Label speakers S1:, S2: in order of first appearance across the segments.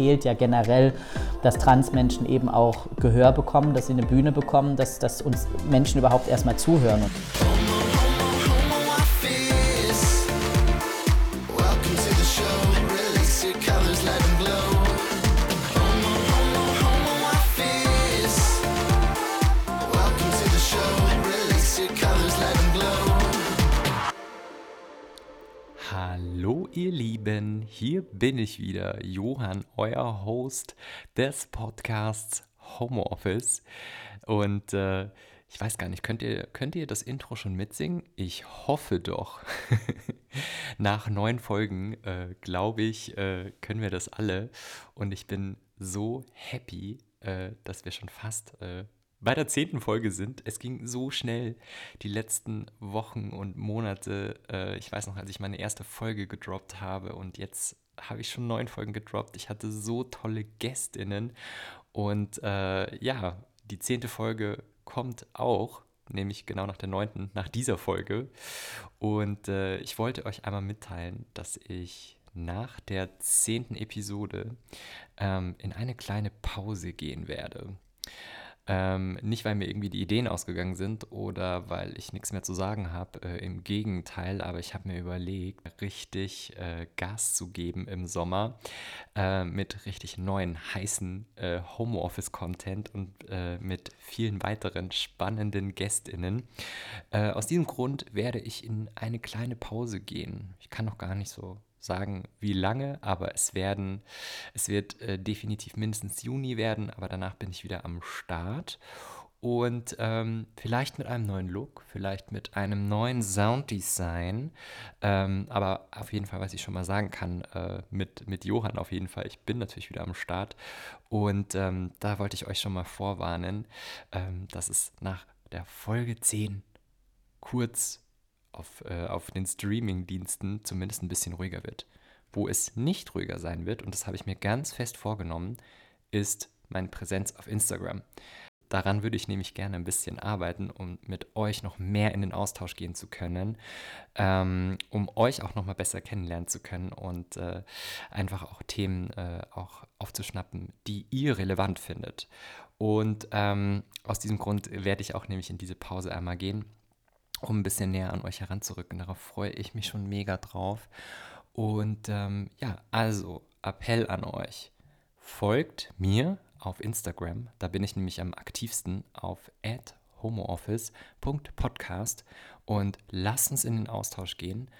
S1: fehlt ja generell, dass Transmenschen eben auch Gehör bekommen, dass sie eine Bühne bekommen, dass, dass uns Menschen überhaupt erstmal zuhören.
S2: Bin ich wieder, Johann, euer Host des Podcasts Homeoffice. Und äh, ich weiß gar nicht, könnt ihr, könnt ihr das Intro schon mitsingen? Ich hoffe doch. Nach neun Folgen, äh, glaube ich, äh, können wir das alle. Und ich bin so happy, äh, dass wir schon fast äh, bei der zehnten Folge sind. Es ging so schnell die letzten Wochen und Monate. Äh, ich weiß noch, als ich meine erste Folge gedroppt habe und jetzt habe ich schon neun Folgen gedroppt. Ich hatte so tolle Gästinnen und äh, ja, die zehnte Folge kommt auch, nämlich genau nach der neunten, nach dieser Folge. Und äh, ich wollte euch einmal mitteilen, dass ich nach der zehnten Episode ähm, in eine kleine Pause gehen werde. Ähm, nicht, weil mir irgendwie die Ideen ausgegangen sind oder weil ich nichts mehr zu sagen habe. Äh, Im Gegenteil, aber ich habe mir überlegt, richtig äh, Gas zu geben im Sommer äh, mit richtig neuen, heißen äh, Homeoffice-Content und äh, mit vielen weiteren spannenden GästInnen. Äh, aus diesem Grund werde ich in eine kleine Pause gehen. Ich kann noch gar nicht so sagen, wie lange, aber es werden, es wird äh, definitiv mindestens Juni werden, aber danach bin ich wieder am Start. Und ähm, vielleicht mit einem neuen Look, vielleicht mit einem neuen Sounddesign. Ähm, aber auf jeden Fall, was ich schon mal sagen kann, äh, mit, mit Johann auf jeden Fall. Ich bin natürlich wieder am Start. Und ähm, da wollte ich euch schon mal vorwarnen, ähm, dass es nach der Folge 10 kurz auf, äh, auf den Streaming-Diensten zumindest ein bisschen ruhiger wird. Wo es nicht ruhiger sein wird, und das habe ich mir ganz fest vorgenommen, ist meine Präsenz auf Instagram. Daran würde ich nämlich gerne ein bisschen arbeiten, um mit euch noch mehr in den Austausch gehen zu können, ähm, um euch auch noch mal besser kennenlernen zu können und äh, einfach auch Themen äh, auch aufzuschnappen, die ihr relevant findet. Und ähm, aus diesem Grund werde ich auch nämlich in diese Pause einmal gehen um ein bisschen näher an euch heranzurücken. Darauf freue ich mich schon mega drauf. Und ähm, ja, also Appell an euch. Folgt mir auf Instagram. Da bin ich nämlich am aktivsten auf homooffice.podcast und lasst uns in den Austausch gehen.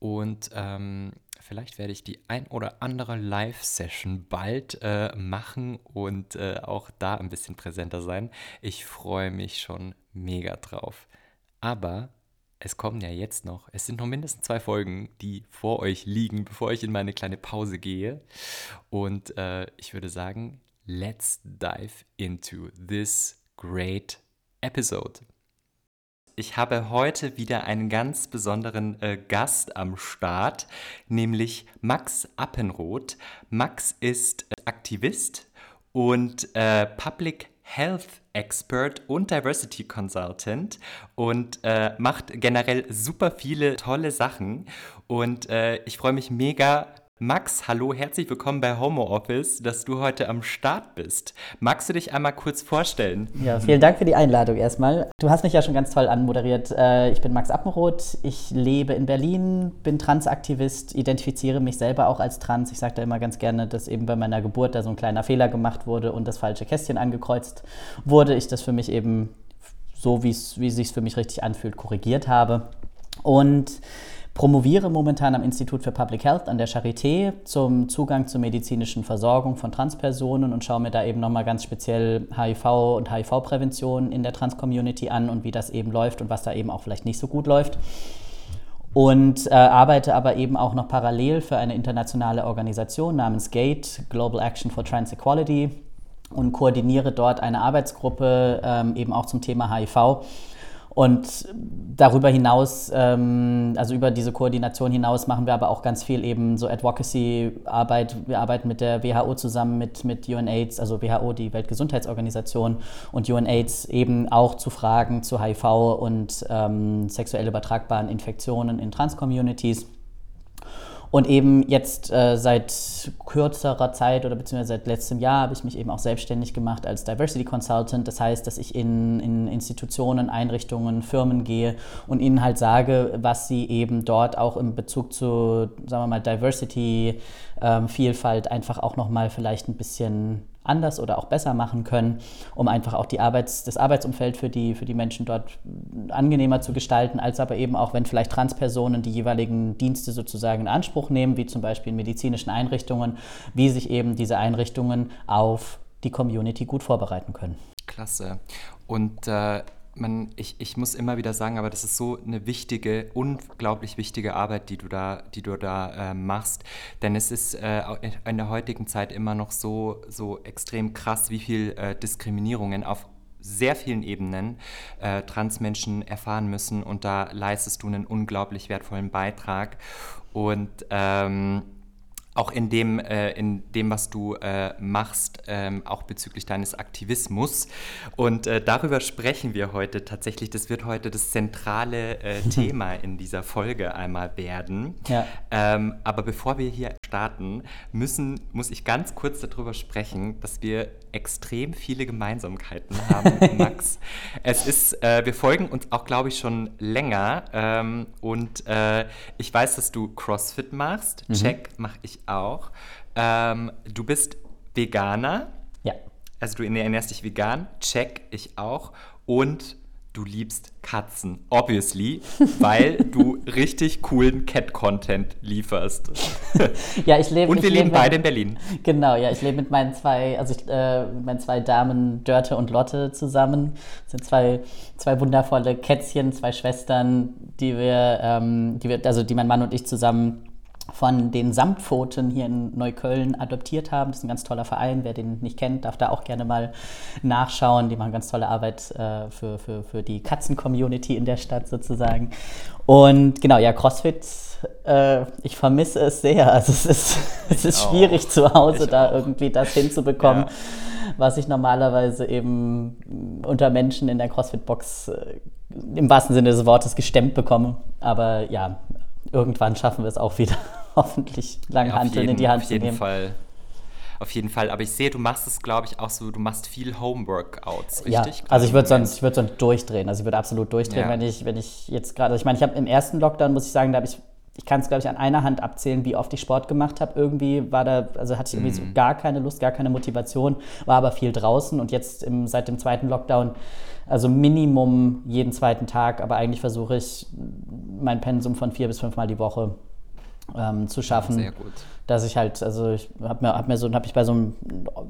S2: Und ähm, vielleicht werde ich die ein oder andere Live-Session bald äh, machen und äh, auch da ein bisschen präsenter sein. Ich freue mich schon mega drauf. Aber es kommen ja jetzt noch, es sind noch mindestens zwei Folgen, die vor euch liegen, bevor ich in meine kleine Pause gehe. Und äh, ich würde sagen, let's dive into this great episode. Ich habe heute wieder einen ganz besonderen äh, Gast am Start, nämlich Max Appenroth. Max ist äh, Aktivist und äh, Public Health Expert und Diversity Consultant und äh, macht generell super viele tolle Sachen. Und äh, ich freue mich mega, Max, hallo, herzlich willkommen bei Homo Office, dass du heute am Start bist. Magst du dich einmal kurz vorstellen?
S1: Ja, vielen Dank für die Einladung erstmal. Du hast mich ja schon ganz toll anmoderiert. Äh, ich bin Max Appenroth, ich lebe in Berlin, bin Transaktivist, identifiziere mich selber auch als Trans. Ich sage da immer ganz gerne, dass eben bei meiner Geburt da so ein kleiner Fehler gemacht wurde und das falsche Kästchen angekreuzt wurde. Ich das für mich eben so, wie es sich für mich richtig anfühlt, korrigiert habe. Und promoviere momentan am Institut für Public Health an der Charité zum Zugang zur medizinischen Versorgung von Transpersonen und schaue mir da eben nochmal ganz speziell HIV und HIV-Prävention in der Trans-Community an und wie das eben läuft und was da eben auch vielleicht nicht so gut läuft. Und äh, arbeite aber eben auch noch parallel für eine internationale Organisation namens GATE, Global Action for Trans Equality, und koordiniere dort eine Arbeitsgruppe ähm, eben auch zum Thema HIV und darüber hinaus, ähm, also über diese Koordination hinaus, machen wir aber auch ganz viel eben so Advocacy-Arbeit. Wir arbeiten mit der WHO zusammen, mit, mit UNAIDS, also WHO, die Weltgesundheitsorganisation, und UNAIDS eben auch zu Fragen zu HIV und ähm, sexuell übertragbaren Infektionen in Trans-Communities. Und eben jetzt äh, seit kürzerer Zeit oder beziehungsweise seit letztem Jahr habe ich mich eben auch selbstständig gemacht als Diversity Consultant. Das heißt, dass ich in, in Institutionen, Einrichtungen, Firmen gehe und ihnen halt sage, was sie eben dort auch in Bezug zu, sagen wir mal, Diversity, ähm, Vielfalt einfach auch nochmal vielleicht ein bisschen anders oder auch besser machen können, um einfach auch die Arbeits-, das Arbeitsumfeld für die, für die Menschen dort angenehmer zu gestalten, als aber eben auch, wenn vielleicht Transpersonen die jeweiligen Dienste sozusagen in Anspruch nehmen, wie zum Beispiel in medizinischen Einrichtungen, wie sich eben diese Einrichtungen auf die Community gut vorbereiten können.
S2: Klasse. Und äh, man, ich, ich muss immer wieder sagen, aber das ist so eine wichtige, unglaublich wichtige Arbeit, die du da, die du da äh, machst. Denn es ist äh, in der heutigen Zeit immer noch so, so extrem krass, wie viel äh, Diskriminierungen auf sehr vielen Ebenen äh, Transmenschen erfahren müssen. Und da leistest du einen unglaublich wertvollen Beitrag. Und ähm, auch in dem, äh, in dem was du äh, machst, ähm, auch bezüglich deines Aktivismus. Und äh, darüber sprechen wir heute tatsächlich. Das wird heute das zentrale äh, Thema in dieser Folge einmal werden. Ja. Ähm, aber bevor wir hier starten, müssen, muss ich ganz kurz darüber sprechen, dass wir extrem viele Gemeinsamkeiten haben, Max. es ist, äh, wir folgen uns auch, glaube ich, schon länger. Ähm, und äh, ich weiß, dass du CrossFit machst. Mhm. Check mache ich auch. Ähm, du bist Veganer.
S1: Ja.
S2: Also du ernährst dich vegan. Check ich auch. Und du liebst Katzen, obviously, weil du richtig coolen Cat-Content lieferst.
S1: ja, ich lebe.
S2: Und wir leben beide in Berlin.
S1: Genau, ja, ich lebe mit meinen zwei, also ich, äh, mit meinen zwei Damen Dörte und Lotte zusammen. Das sind zwei, zwei wundervolle Kätzchen, zwei Schwestern, die wir, ähm, die wir, also die mein Mann und ich zusammen von den Samtpfoten hier in Neukölln adoptiert haben. Das ist ein ganz toller Verein. Wer den nicht kennt, darf da auch gerne mal nachschauen. Die machen ganz tolle Arbeit äh, für, für, für die Katzen-Community in der Stadt sozusagen. Und genau, ja, CrossFit, äh, ich vermisse es sehr. Also es ist, es ist schwierig auch. zu Hause ich da auch. irgendwie das hinzubekommen. Ja. Was ich normalerweise eben unter Menschen in der CrossFit-Box äh, im wahrsten Sinne des Wortes gestemmt bekomme. Aber ja, irgendwann schaffen wir es auch wieder, hoffentlich Langhanteln ja, in die Hand
S2: zu nehmen. Auf jeden Fall. Auf jeden Fall. Aber ich sehe, du machst es, glaube ich, auch so, du machst viel Homeworkouts, richtig?
S1: Ja, also ich würde sonst, würd sonst durchdrehen. Also ich würde absolut durchdrehen, ja. wenn, ich, wenn ich jetzt gerade, also ich meine, ich habe im ersten Lockdown, muss ich sagen, da habe ich, ich kann es, glaube ich, an einer Hand abzählen, wie oft ich Sport gemacht habe. Irgendwie war da, also hatte ich irgendwie mm. so gar keine Lust, gar keine Motivation, war aber viel draußen und jetzt im, seit dem zweiten Lockdown also Minimum jeden zweiten Tag, aber eigentlich versuche ich mein Pensum von vier bis fünfmal die Woche ähm, zu schaffen. Sehr gut. Dass ich halt, also ich habe mir, hab mir so, habe ich bei so einem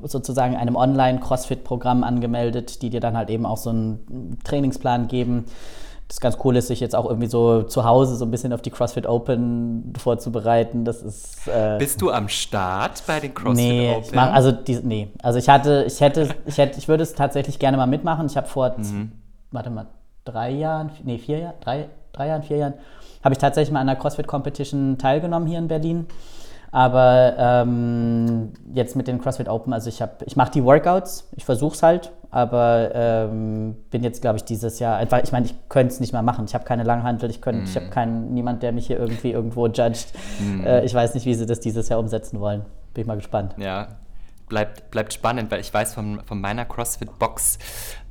S1: sozusagen einem Online-CrossFit-Programm angemeldet, die dir dann halt eben auch so einen Trainingsplan geben das ganz cool ist, sich jetzt auch irgendwie so zu Hause so ein bisschen auf die CrossFit Open vorzubereiten. Das ist.
S2: Äh, Bist du am Start bei den CrossFit
S1: nee,
S2: Open?
S1: Ich mach, also die, nee, also ich hatte, ich hätte, ich hätte, ich würde es tatsächlich gerne mal mitmachen. Ich habe vor, mhm. warte mal, drei Jahren, nee, vier Jahren, drei, drei Jahren, vier Jahren, habe ich tatsächlich mal an einer CrossFit Competition teilgenommen hier in Berlin. Aber ähm, jetzt mit den CrossFit Open, also ich, ich mache die Workouts, ich versuche es halt, aber ähm, bin jetzt, glaube ich, dieses Jahr einfach, ich meine, ich könnte es nicht mehr machen. Ich habe keine Langhantel, ich, mm. ich habe mhm. keinen, niemand, der mich hier irgendwie irgendwo judgt. Mm. Äh, ich weiß nicht, wie sie das dieses Jahr umsetzen wollen. Bin ich mal gespannt.
S2: Ja, bleibt, bleibt spannend, weil ich weiß von, von meiner CrossFit-Box,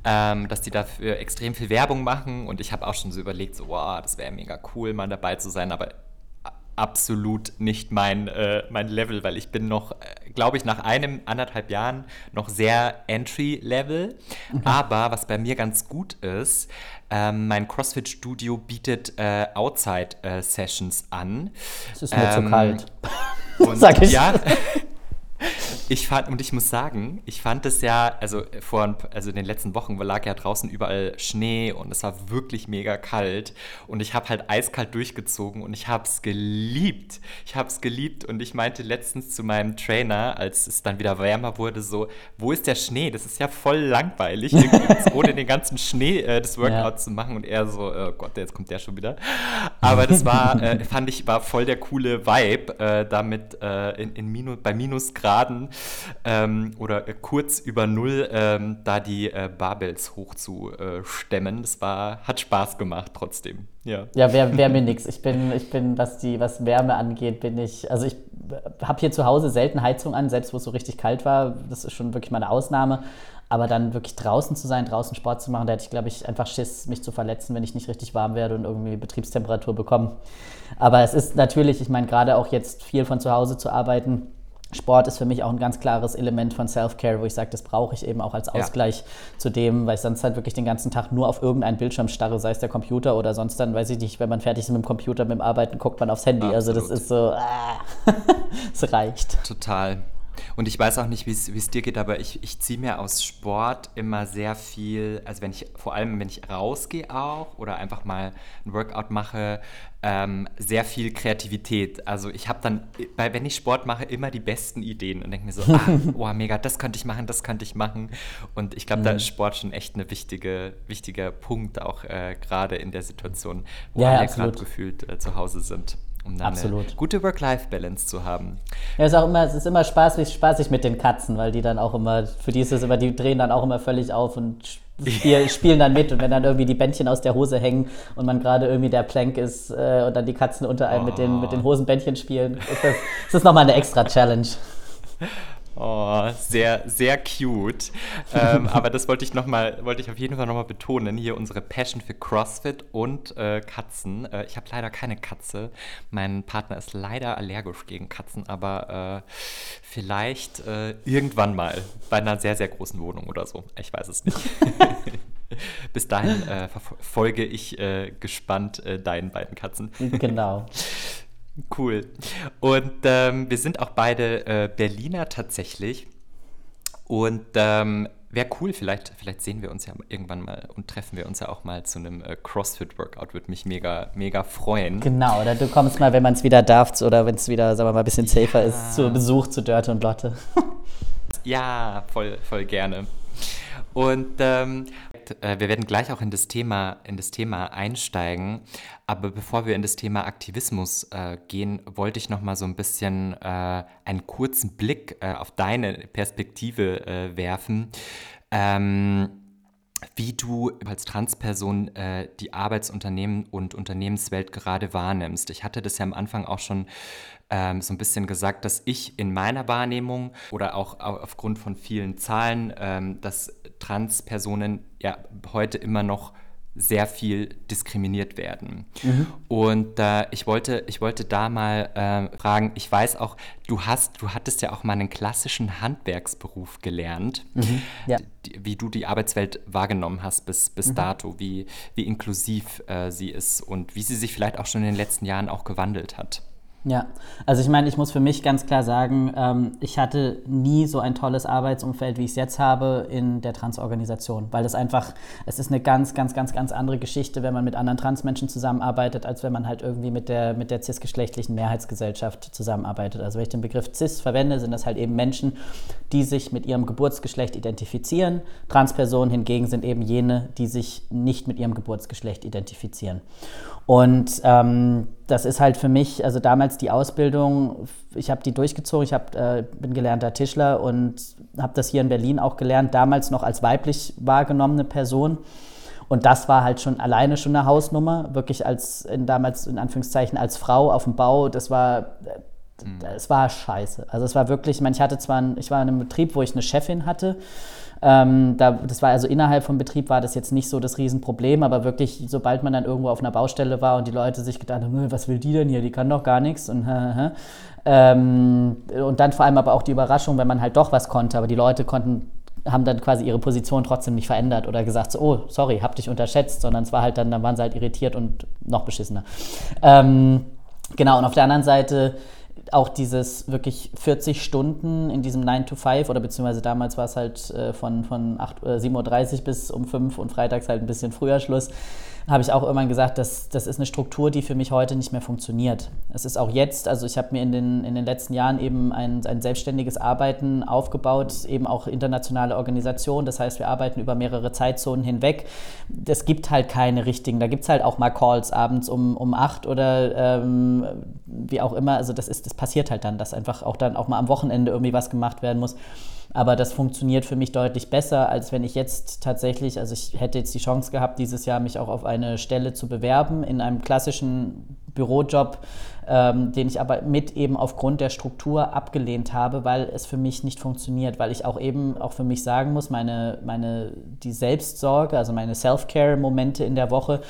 S2: ähm, dass die dafür extrem viel Werbung machen und ich habe auch schon so überlegt, so, wow, das wäre mega cool, mal dabei zu sein, aber absolut nicht mein, äh, mein Level, weil ich bin noch, äh, glaube ich, nach einem, anderthalb Jahren noch sehr Entry-Level. Mhm. Aber was bei mir ganz gut ist, ähm, mein CrossFit-Studio bietet äh, Outside-Sessions an.
S1: Es ist mir ähm, zu kalt.
S2: Und, Sag ich. Ja, Ich fand, und ich muss sagen, ich fand es ja, also vor also in den letzten Wochen lag ja draußen überall Schnee und es war wirklich mega kalt. Und ich habe halt eiskalt durchgezogen und ich habe es geliebt. Ich habe es geliebt und ich meinte letztens zu meinem Trainer, als es dann wieder wärmer wurde, so, wo ist der Schnee? Das ist ja voll langweilig, ohne den ganzen Schnee äh, das Workout ja. zu machen. Und er so, oh Gott, jetzt kommt der schon wieder. Aber das war, äh, fand ich, war voll der coole Vibe, äh, damit äh, in, in Minus, bei Minusgraden ähm, oder äh, kurz über Null ähm, da die äh, Barbells hochzustemmen. Das war, hat Spaß gemacht trotzdem. Ja,
S1: ja wäre wär mir nichts. Ich bin, ich bin, was die, was Wärme angeht, bin ich, also ich habe hier zu Hause selten Heizung an, selbst wo es so richtig kalt war. Das ist schon wirklich mal eine Ausnahme. Aber dann wirklich draußen zu sein, draußen Sport zu machen, da hätte ich, glaube ich, einfach Schiss, mich zu verletzen, wenn ich nicht richtig warm werde und irgendwie Betriebstemperatur bekomme. Aber es ist natürlich, ich meine, gerade auch jetzt viel von zu Hause zu arbeiten, Sport ist für mich auch ein ganz klares Element von Self-Care, wo ich sage, das brauche ich eben auch als Ausgleich ja. zu dem, weil ich sonst halt wirklich den ganzen Tag nur auf irgendeinen Bildschirm starre, sei es der Computer oder sonst dann, weiß ich nicht, wenn man fertig ist mit dem Computer, mit dem Arbeiten, guckt man aufs Handy. Absolut. Also das ist so, ah, es reicht.
S2: Total. Und ich weiß auch nicht, wie es dir geht, aber ich, ich ziehe mir aus Sport immer sehr viel, also wenn ich, vor allem wenn ich rausgehe auch oder einfach mal ein Workout mache, ähm, sehr viel Kreativität. Also ich habe dann, bei, wenn ich Sport mache, immer die besten Ideen und denke mir so, ah, oh mega, das könnte ich machen, das könnte ich machen. Und ich glaube, mhm. da ist Sport schon echt ein wichtige, wichtiger Punkt, auch äh, gerade in der Situation, wo ja, alle gerade gefühlt äh, zu Hause sind um dann Absolut. eine gute Work-Life-Balance zu haben.
S1: Ja, es ist auch immer, es ist immer spaßig, spaßig mit den Katzen, weil die dann auch immer, für die ist es immer, die drehen dann auch immer völlig auf und spiel, spielen dann mit. Und wenn dann irgendwie die Bändchen aus der Hose hängen und man gerade irgendwie der Plank ist äh, und dann die Katzen unter einem oh. mit, den, mit den Hosenbändchen spielen, ist das, ist das nochmal eine extra Challenge.
S2: Oh, sehr, sehr cute. ähm, aber das wollte ich noch mal, wollte ich auf jeden Fall nochmal betonen. Hier unsere Passion für CrossFit und äh, Katzen. Äh, ich habe leider keine Katze. Mein Partner ist leider allergisch gegen Katzen, aber äh, vielleicht äh, irgendwann mal bei einer sehr, sehr großen Wohnung oder so. Ich weiß es nicht. Bis dahin äh, verfolge ich äh, gespannt deinen beiden Katzen.
S1: Genau.
S2: Cool. Und ähm, wir sind auch beide äh, Berliner tatsächlich. Und ähm, wäre cool, vielleicht, vielleicht sehen wir uns ja irgendwann mal und treffen wir uns ja auch mal zu einem äh, CrossFit-Workout. Würde mich mega, mega freuen.
S1: Genau, oder du kommst mal, wenn man es wieder darf oder wenn es wieder, sagen wir mal, ein bisschen safer ja. ist, zu Besuch zu Dörte und Lotte.
S2: ja, voll, voll gerne. Und ähm, äh, wir werden gleich auch in das Thema, in das Thema einsteigen. Aber bevor wir in das Thema Aktivismus äh, gehen, wollte ich noch mal so ein bisschen äh, einen kurzen Blick äh, auf deine Perspektive äh, werfen. Ähm, wie du als Transperson äh, die Arbeitsunternehmen und Unternehmenswelt gerade wahrnimmst. Ich hatte das ja am Anfang auch schon ähm, so ein bisschen gesagt, dass ich in meiner Wahrnehmung oder auch aufgrund von vielen Zahlen, ähm, dass Transpersonen ja heute immer noch sehr viel diskriminiert werden. Mhm. Und äh, ich, wollte, ich wollte da mal äh, fragen, ich weiß auch, du hast, du hattest ja auch mal einen klassischen Handwerksberuf gelernt, mhm. ja. die, wie du die Arbeitswelt wahrgenommen hast bis, bis mhm. dato, wie, wie inklusiv äh, sie ist und wie sie sich vielleicht auch schon in den letzten Jahren auch gewandelt hat.
S1: Ja, also ich meine, ich muss für mich ganz klar sagen, ähm, ich hatte nie so ein tolles Arbeitsumfeld, wie ich es jetzt habe in der Transorganisation, weil das einfach, es ist eine ganz, ganz, ganz, ganz andere Geschichte, wenn man mit anderen Transmenschen zusammenarbeitet, als wenn man halt irgendwie mit der, mit der cis-geschlechtlichen Mehrheitsgesellschaft zusammenarbeitet. Also wenn ich den Begriff cis verwende, sind das halt eben Menschen, die sich mit ihrem Geburtsgeschlecht identifizieren. Transpersonen hingegen sind eben jene, die sich nicht mit ihrem Geburtsgeschlecht identifizieren. Und ähm, das ist halt für mich, also damals die Ausbildung, ich habe die durchgezogen, ich hab, äh, bin gelernter Tischler und habe das hier in Berlin auch gelernt, damals noch als weiblich wahrgenommene Person. Und das war halt schon alleine schon eine Hausnummer, wirklich als in, damals in Anführungszeichen als Frau auf dem Bau, das war es war scheiße. Also es war wirklich, ich meine, ich hatte zwar, ein, ich war in einem Betrieb, wo ich eine Chefin hatte, ähm, da, das war also innerhalb vom Betrieb war das jetzt nicht so das Riesenproblem, aber wirklich, sobald man dann irgendwo auf einer Baustelle war und die Leute sich gedacht haben, was will die denn hier, die kann doch gar nichts. Und ähm, und dann vor allem aber auch die Überraschung, wenn man halt doch was konnte, aber die Leute konnten haben dann quasi ihre Position trotzdem nicht verändert oder gesagt, so, oh, sorry, hab dich unterschätzt, sondern es war halt dann, dann waren sie halt irritiert und noch beschissener. Ähm, genau, und auf der anderen Seite auch dieses wirklich 40 Stunden in diesem 9 to 5 oder beziehungsweise damals war es halt äh, von, von 8, äh, 7.30 Uhr bis um 5 und freitags halt ein bisschen früher Schluss habe ich auch irgendwann gesagt, dass das ist eine Struktur, die für mich heute nicht mehr funktioniert. Es ist auch jetzt, also ich habe mir in den, in den letzten Jahren eben ein, ein selbstständiges Arbeiten aufgebaut, eben auch internationale Organisation. Das heißt, wir arbeiten über mehrere Zeitzonen hinweg. Es gibt halt keine richtigen, da gibt es halt auch mal Calls abends um, um acht oder ähm, wie auch immer. Also das ist, das passiert halt dann, dass einfach auch dann auch mal am Wochenende irgendwie was gemacht werden muss. Aber das funktioniert für mich deutlich besser, als wenn ich jetzt tatsächlich, also ich hätte jetzt die Chance gehabt, dieses Jahr mich auch auf eine Stelle zu bewerben in einem klassischen Bürojob, ähm, den ich aber mit eben aufgrund der Struktur abgelehnt habe, weil es für mich nicht funktioniert, weil ich auch eben auch für mich sagen muss, meine, meine die Selbstsorge, also meine Self-Care-Momente in der Woche,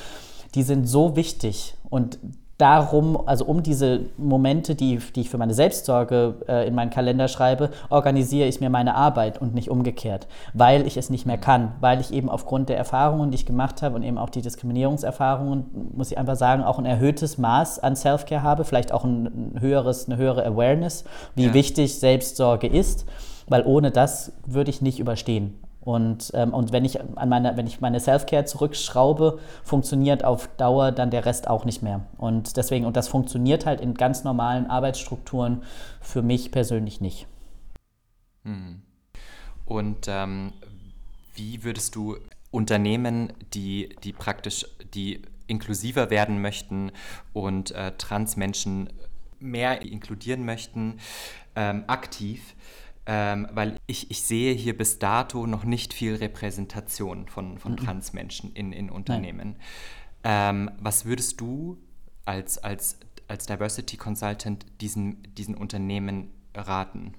S1: die sind so wichtig. Und darum, also um diese Momente, die, die ich für meine Selbstsorge äh, in meinen Kalender schreibe, organisiere ich mir meine Arbeit und nicht umgekehrt, weil ich es nicht mehr kann, weil ich eben aufgrund der Erfahrungen, die ich gemacht habe und eben auch die Diskriminierungserfahrungen, muss ich einfach sagen, auch ein erhöhtes Maß an Self-Care habe, vielleicht auch ein, höheres, eine höhere Awareness, wie ja. wichtig Selbstsorge ist, weil ohne das würde ich nicht überstehen. Und, ähm, und wenn ich an meine, wenn ich meine Self-Care zurückschraube, funktioniert auf Dauer dann der Rest auch nicht mehr. Und deswegen, und das funktioniert halt in ganz normalen Arbeitsstrukturen für mich persönlich nicht.
S2: Hm. Und ähm, wie würdest du Unternehmen, die, die praktisch die inklusiver werden möchten und äh, Transmenschen mehr inkludieren möchten, ähm, aktiv, ähm, weil ich, ich sehe hier bis dato noch nicht viel Repräsentation von, von mhm. Transmenschen in, in Unternehmen. Ähm, was würdest du als, als, als Diversity Consultant diesen, diesen Unternehmen raten?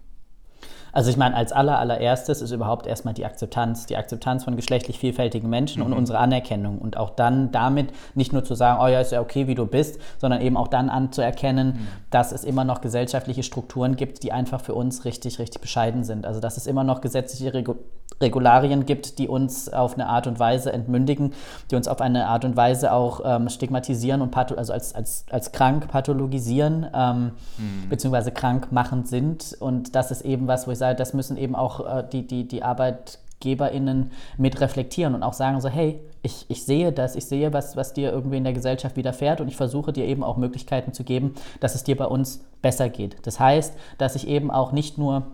S1: Also ich meine, als aller, allererstes ist überhaupt erstmal die Akzeptanz, die Akzeptanz von geschlechtlich vielfältigen Menschen mhm. und unsere Anerkennung. Und auch dann damit nicht nur zu sagen, oh ja, ist ja okay, wie du bist, sondern eben auch dann anzuerkennen, mhm. dass es immer noch gesellschaftliche Strukturen gibt, die einfach für uns richtig, richtig bescheiden sind. Also dass es immer noch gesetzliche Regu Regularien gibt, die uns auf eine Art und Weise entmündigen, die uns auf eine Art und Weise auch ähm, stigmatisieren und also als, als, als krank pathologisieren, ähm, mhm. beziehungsweise krank machend sind. Und das ist eben was, wo ich sage, das müssen eben auch äh, die, die, die ArbeitgeberInnen mit reflektieren und auch sagen so, hey, ich, ich sehe das, ich sehe, was, was dir irgendwie in der Gesellschaft widerfährt und ich versuche dir eben auch Möglichkeiten zu geben, dass es dir bei uns besser geht. Das heißt, dass ich eben auch nicht nur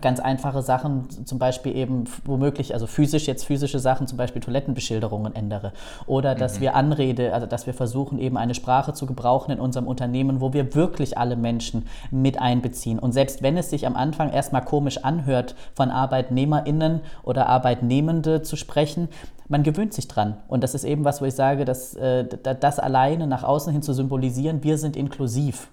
S1: ganz einfache Sachen, zum Beispiel eben womöglich, also physisch, jetzt physische Sachen, zum Beispiel Toilettenbeschilderungen ändere. Oder dass mhm. wir Anrede, also dass wir versuchen, eben eine Sprache zu gebrauchen in unserem Unternehmen, wo wir wirklich alle Menschen mit einbeziehen. Und selbst wenn es sich am Anfang erstmal komisch anhört, von ArbeitnehmerInnen oder Arbeitnehmende zu sprechen, man gewöhnt sich dran. Und das ist eben was, wo ich sage, dass äh, das alleine nach außen hin zu symbolisieren, wir sind inklusiv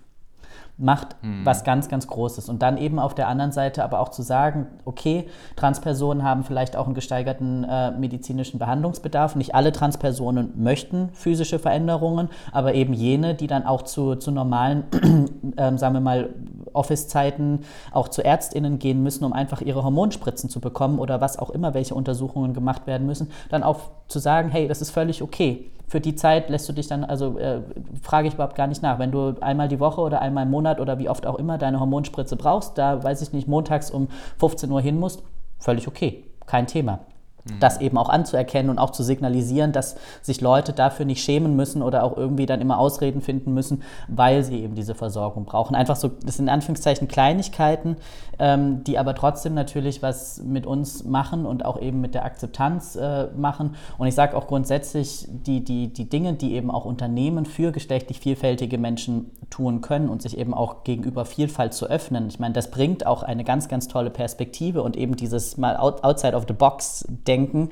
S1: macht mhm. was ganz, ganz Großes. Und dann eben auf der anderen Seite aber auch zu sagen, okay, Transpersonen haben vielleicht auch einen gesteigerten äh, medizinischen Behandlungsbedarf. Nicht alle Transpersonen möchten physische Veränderungen, aber eben jene, die dann auch zu, zu normalen, äh, sagen wir mal, Office-Zeiten auch zu ÄrztInnen gehen müssen, um einfach ihre Hormonspritzen zu bekommen oder was auch immer, welche Untersuchungen gemacht werden müssen, dann auch zu sagen, hey, das ist völlig okay für die Zeit lässt du dich dann, also äh, frage ich überhaupt gar nicht nach. Wenn du einmal die Woche oder einmal im Monat oder wie oft auch immer deine Hormonspritze brauchst, da weiß ich nicht, montags um 15 Uhr hin musst, völlig okay, kein Thema. Mhm. Das eben auch anzuerkennen und auch zu signalisieren, dass sich Leute dafür nicht schämen müssen oder auch irgendwie dann immer Ausreden finden müssen, weil sie eben diese Versorgung brauchen. Einfach so, das sind in Anführungszeichen Kleinigkeiten, ähm, die aber trotzdem natürlich was mit uns machen und auch eben mit der Akzeptanz äh, machen. Und ich sage auch grundsätzlich, die, die, die Dinge, die eben auch Unternehmen für geschlechtlich vielfältige Menschen tun können und sich eben auch gegenüber Vielfalt zu öffnen. Ich meine, das bringt auch eine ganz, ganz tolle Perspektive und eben dieses mal outside of the box denken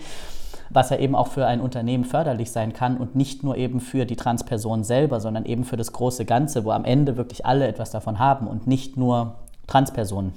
S1: was ja eben auch für ein Unternehmen förderlich sein kann und nicht nur eben für die Transperson selber, sondern eben für das große Ganze, wo am Ende wirklich alle etwas davon haben und nicht nur Transpersonen.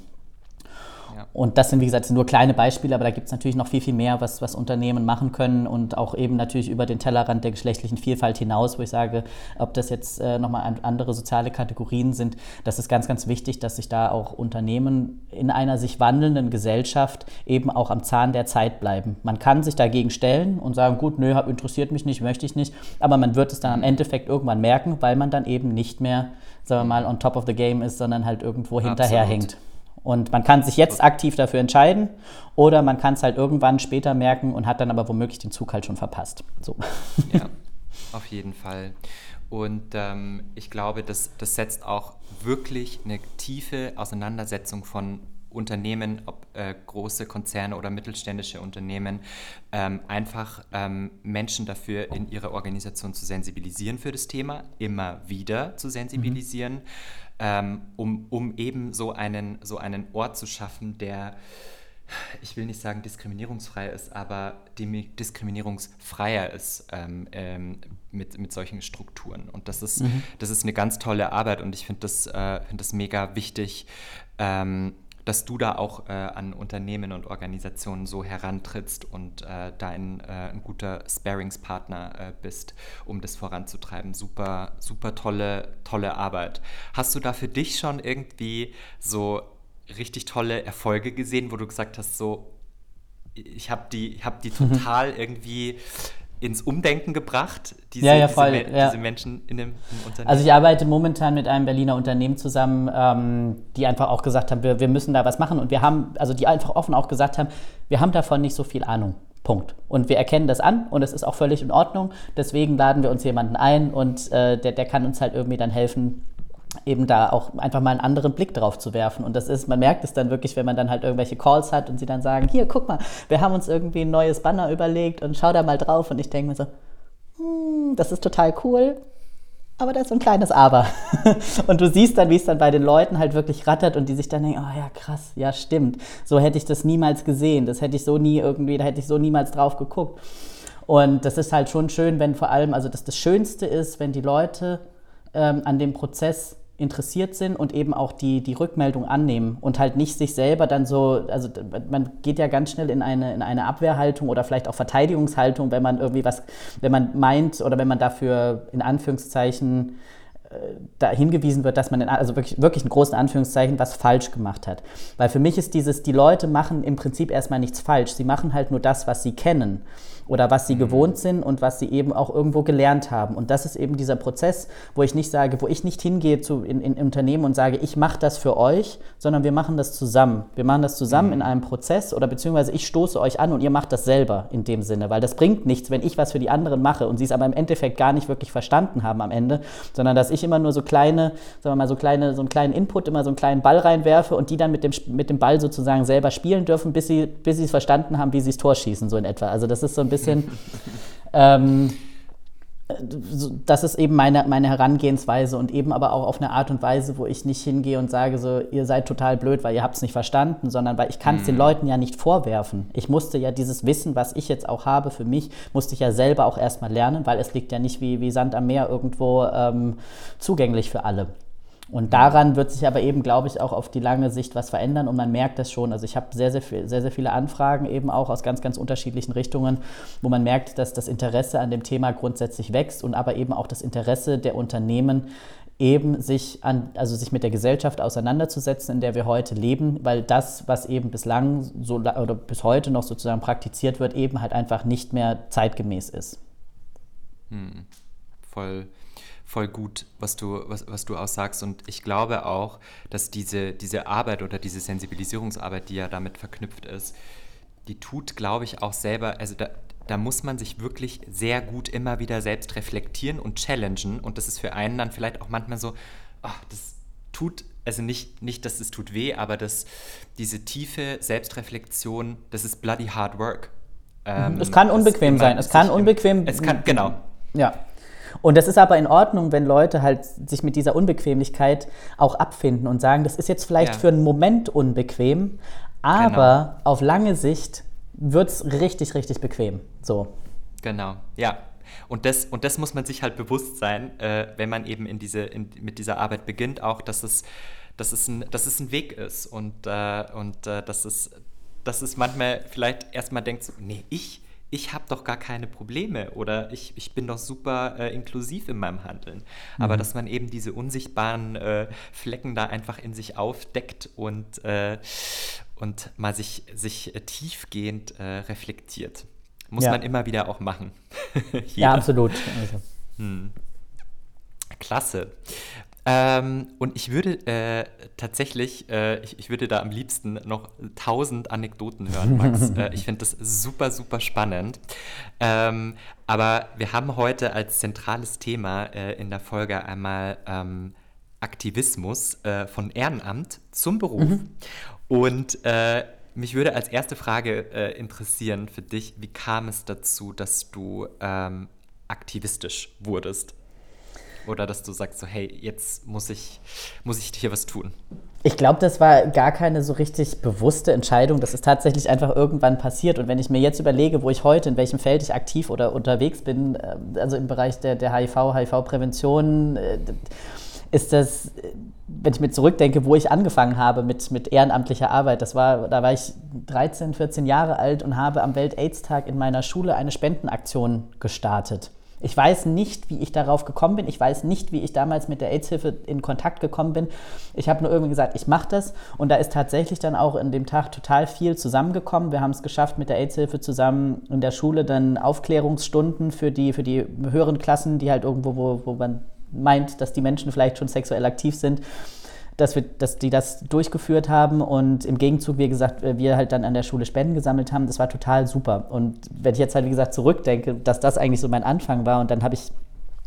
S1: Und das sind, wie gesagt, nur kleine Beispiele, aber da gibt es natürlich noch viel, viel mehr, was, was Unternehmen machen können und auch eben natürlich über den Tellerrand der geschlechtlichen Vielfalt hinaus, wo ich sage, ob das jetzt äh, nochmal andere soziale Kategorien sind, das ist ganz, ganz wichtig, dass sich da auch Unternehmen in einer sich wandelnden Gesellschaft eben auch am Zahn der Zeit bleiben. Man kann sich dagegen stellen und sagen, gut, nö, interessiert mich nicht, möchte ich nicht, aber man wird es dann am Endeffekt irgendwann merken, weil man dann eben nicht mehr, sagen wir mal, on top of the game ist, sondern halt irgendwo hinterherhängt. Und man kann sich jetzt aktiv dafür entscheiden oder man kann es halt irgendwann später merken und hat dann aber womöglich den Zug halt schon verpasst. So.
S2: Ja. Auf jeden Fall. Und ähm, ich glaube, das, das setzt auch wirklich eine tiefe Auseinandersetzung von Unternehmen, ob äh, große Konzerne oder mittelständische Unternehmen, ähm, einfach ähm, Menschen dafür in ihrer Organisation zu sensibilisieren für das Thema, immer wieder zu sensibilisieren, mhm. Ähm, um, um eben so einen, so einen Ort zu schaffen, der ich will nicht sagen diskriminierungsfrei ist, aber diskriminierungsfreier ist ähm, ähm, mit, mit solchen Strukturen. Und das ist, mhm. das ist eine ganz tolle Arbeit und ich finde das, äh, find das mega wichtig, ähm, dass du da auch äh, an Unternehmen und Organisationen so herantrittst und äh, da ein, äh, ein guter Sparingspartner äh, bist, um das voranzutreiben. Super, super tolle, tolle Arbeit. Hast du da für dich schon irgendwie so richtig tolle Erfolge gesehen, wo du gesagt hast, so, ich habe die, hab die total irgendwie ins Umdenken gebracht,
S1: diese, ja, ja, voll,
S2: diese,
S1: ja.
S2: diese Menschen in dem Unternehmen?
S1: Also ich arbeite momentan mit einem Berliner Unternehmen zusammen, ähm, die einfach auch gesagt haben, wir, wir müssen da was machen und wir haben, also die einfach offen auch gesagt haben, wir haben davon nicht so viel Ahnung. Punkt. Und wir erkennen das an und es ist auch völlig in Ordnung. Deswegen laden wir uns jemanden ein und äh, der, der kann uns halt irgendwie dann helfen, eben da auch einfach mal einen anderen Blick drauf zu werfen. Und das ist, man merkt es dann wirklich, wenn man dann halt irgendwelche Calls hat und sie dann sagen, hier, guck mal, wir haben uns irgendwie ein neues Banner überlegt und schau da mal drauf. Und ich denke mir so, hm, das ist total cool, aber da ist so ein kleines Aber. und du siehst dann, wie es dann bei den Leuten halt wirklich rattert und die sich dann denken, oh ja, krass, ja, stimmt. So hätte ich das niemals gesehen. Das hätte ich so nie irgendwie, da hätte ich so niemals drauf geguckt. Und das ist halt schon schön, wenn vor allem, also das, das Schönste ist, wenn die Leute ähm, an dem Prozess interessiert sind und eben auch die, die Rückmeldung annehmen und halt nicht sich selber dann so, also man geht ja ganz schnell in eine, in eine Abwehrhaltung oder vielleicht auch Verteidigungshaltung, wenn man irgendwie was, wenn man meint oder wenn man dafür in Anführungszeichen äh, da hingewiesen wird, dass man in, also wirklich, wirklich in großen Anführungszeichen was falsch gemacht hat. Weil für mich ist dieses, die Leute machen im Prinzip erstmal nichts falsch, sie machen halt nur das, was sie kennen oder was sie mhm. gewohnt sind und was sie eben auch irgendwo gelernt haben. Und das ist eben dieser Prozess, wo ich nicht sage, wo ich nicht hingehe zu, in, in Unternehmen und sage, ich mache das für euch, sondern wir machen das zusammen. Wir machen das zusammen mhm. in einem Prozess oder beziehungsweise ich stoße euch an und ihr macht das selber in dem Sinne, weil das bringt nichts, wenn ich was für die anderen mache und sie es aber im Endeffekt gar nicht wirklich verstanden haben am Ende, sondern dass ich immer nur so kleine, sagen wir mal, so kleine, so einen kleinen Input, immer so einen kleinen Ball reinwerfe und die dann mit dem, mit dem Ball sozusagen selber spielen dürfen, bis sie, bis sie es verstanden haben, wie sie das Tor schießen, so in etwa. Also das ist so ein bisschen. ähm, das ist eben meine, meine Herangehensweise und eben aber auch auf eine Art und Weise, wo ich nicht hingehe und sage so, ihr seid total blöd, weil ihr habt es nicht verstanden, sondern weil ich kann es mhm. den Leuten ja nicht vorwerfen. Ich musste ja dieses Wissen, was ich jetzt auch habe für mich, musste ich ja selber auch erstmal lernen, weil es liegt ja nicht wie, wie Sand am Meer irgendwo ähm, zugänglich für alle. Und daran wird sich aber eben, glaube ich, auch auf die lange Sicht was verändern und man merkt das schon. Also ich habe sehr, sehr, sehr, sehr viele Anfragen eben auch aus ganz, ganz unterschiedlichen Richtungen, wo man merkt, dass das Interesse an dem Thema grundsätzlich wächst und aber eben auch das Interesse der Unternehmen eben sich an, also sich mit der Gesellschaft auseinanderzusetzen, in der wir heute leben, weil das, was eben bislang so oder bis heute noch sozusagen praktiziert wird, eben halt einfach nicht mehr zeitgemäß ist.
S2: Hm. Voll voll gut, was du, was, was du aussagst. Und ich glaube auch, dass diese, diese Arbeit oder diese Sensibilisierungsarbeit, die ja damit verknüpft ist, die tut, glaube ich, auch selber, also da, da muss man sich wirklich sehr gut immer wieder selbst reflektieren und challengen. Und das ist für einen dann vielleicht auch manchmal so, ach, das tut, also nicht, nicht, dass es tut weh, aber das, diese tiefe Selbstreflexion, das ist bloody hard work.
S1: Ähm, es kann unbequem sein. Es kann unbequem.
S2: Es kann, genau.
S1: Ja. Und das ist aber in Ordnung, wenn Leute halt sich mit dieser Unbequemlichkeit auch abfinden und sagen, das ist jetzt vielleicht ja. für einen Moment unbequem, aber genau. auf lange Sicht wird es richtig, richtig bequem. So.
S2: Genau, ja. Und das, und das muss man sich halt bewusst sein, äh, wenn man eben in diese, in, mit dieser Arbeit beginnt, auch, dass es, dass es, ein, dass es ein Weg ist und, äh, und äh, dass, es, dass es manchmal vielleicht erstmal denkt, so, nee, ich, ich habe doch gar keine Probleme oder ich, ich bin doch super äh, inklusiv in meinem Handeln. Mhm. Aber dass man eben diese unsichtbaren äh, Flecken da einfach in sich aufdeckt und, äh, und mal sich, sich tiefgehend äh, reflektiert. Muss ja. man immer wieder auch machen.
S1: ja, absolut. Also.
S2: Hm. Klasse. Ähm, und ich würde äh, tatsächlich, äh, ich, ich, würde da am liebsten noch tausend Anekdoten hören, Max. äh, ich finde das super, super spannend. Ähm, aber wir haben heute als zentrales Thema äh, in der Folge einmal ähm, Aktivismus äh, von Ehrenamt zum Beruf. Mhm. Und äh, mich würde als erste Frage interessieren für dich, wie kam es dazu, dass du ähm, aktivistisch wurdest? Oder dass du sagst so, hey, jetzt muss ich, muss ich hier was tun?
S1: Ich glaube, das war gar keine so richtig bewusste Entscheidung. Das ist tatsächlich einfach irgendwann passiert. Und wenn ich mir jetzt überlege, wo ich heute, in welchem Feld ich aktiv oder unterwegs bin, äh, also im Bereich der, der HIV, HIV-Prävention, äh, ist das, wenn ich mir zurückdenke, wo ich angefangen habe mit, mit ehrenamtlicher Arbeit, das war, da war ich 13, 14 Jahre alt und habe am Welt-AIDS-Tag in meiner Schule eine Spendenaktion gestartet. Ich weiß nicht, wie ich darauf gekommen bin. Ich weiß nicht, wie ich damals mit der AIDS-Hilfe in Kontakt gekommen bin. Ich habe nur irgendwie gesagt, ich mache das. Und da ist tatsächlich dann auch in dem Tag total viel zusammengekommen. Wir haben es geschafft, mit der AIDS-Hilfe zusammen in der Schule dann Aufklärungsstunden für die, für die höheren Klassen, die halt irgendwo, wo, wo man meint, dass die Menschen vielleicht schon sexuell aktiv sind, dass, wir, dass die das durchgeführt haben und im Gegenzug, wie gesagt, wir halt dann an der Schule Spenden gesammelt haben. Das war total super. Und wenn ich jetzt halt, wie gesagt, zurückdenke, dass das eigentlich so mein Anfang war und dann habe ich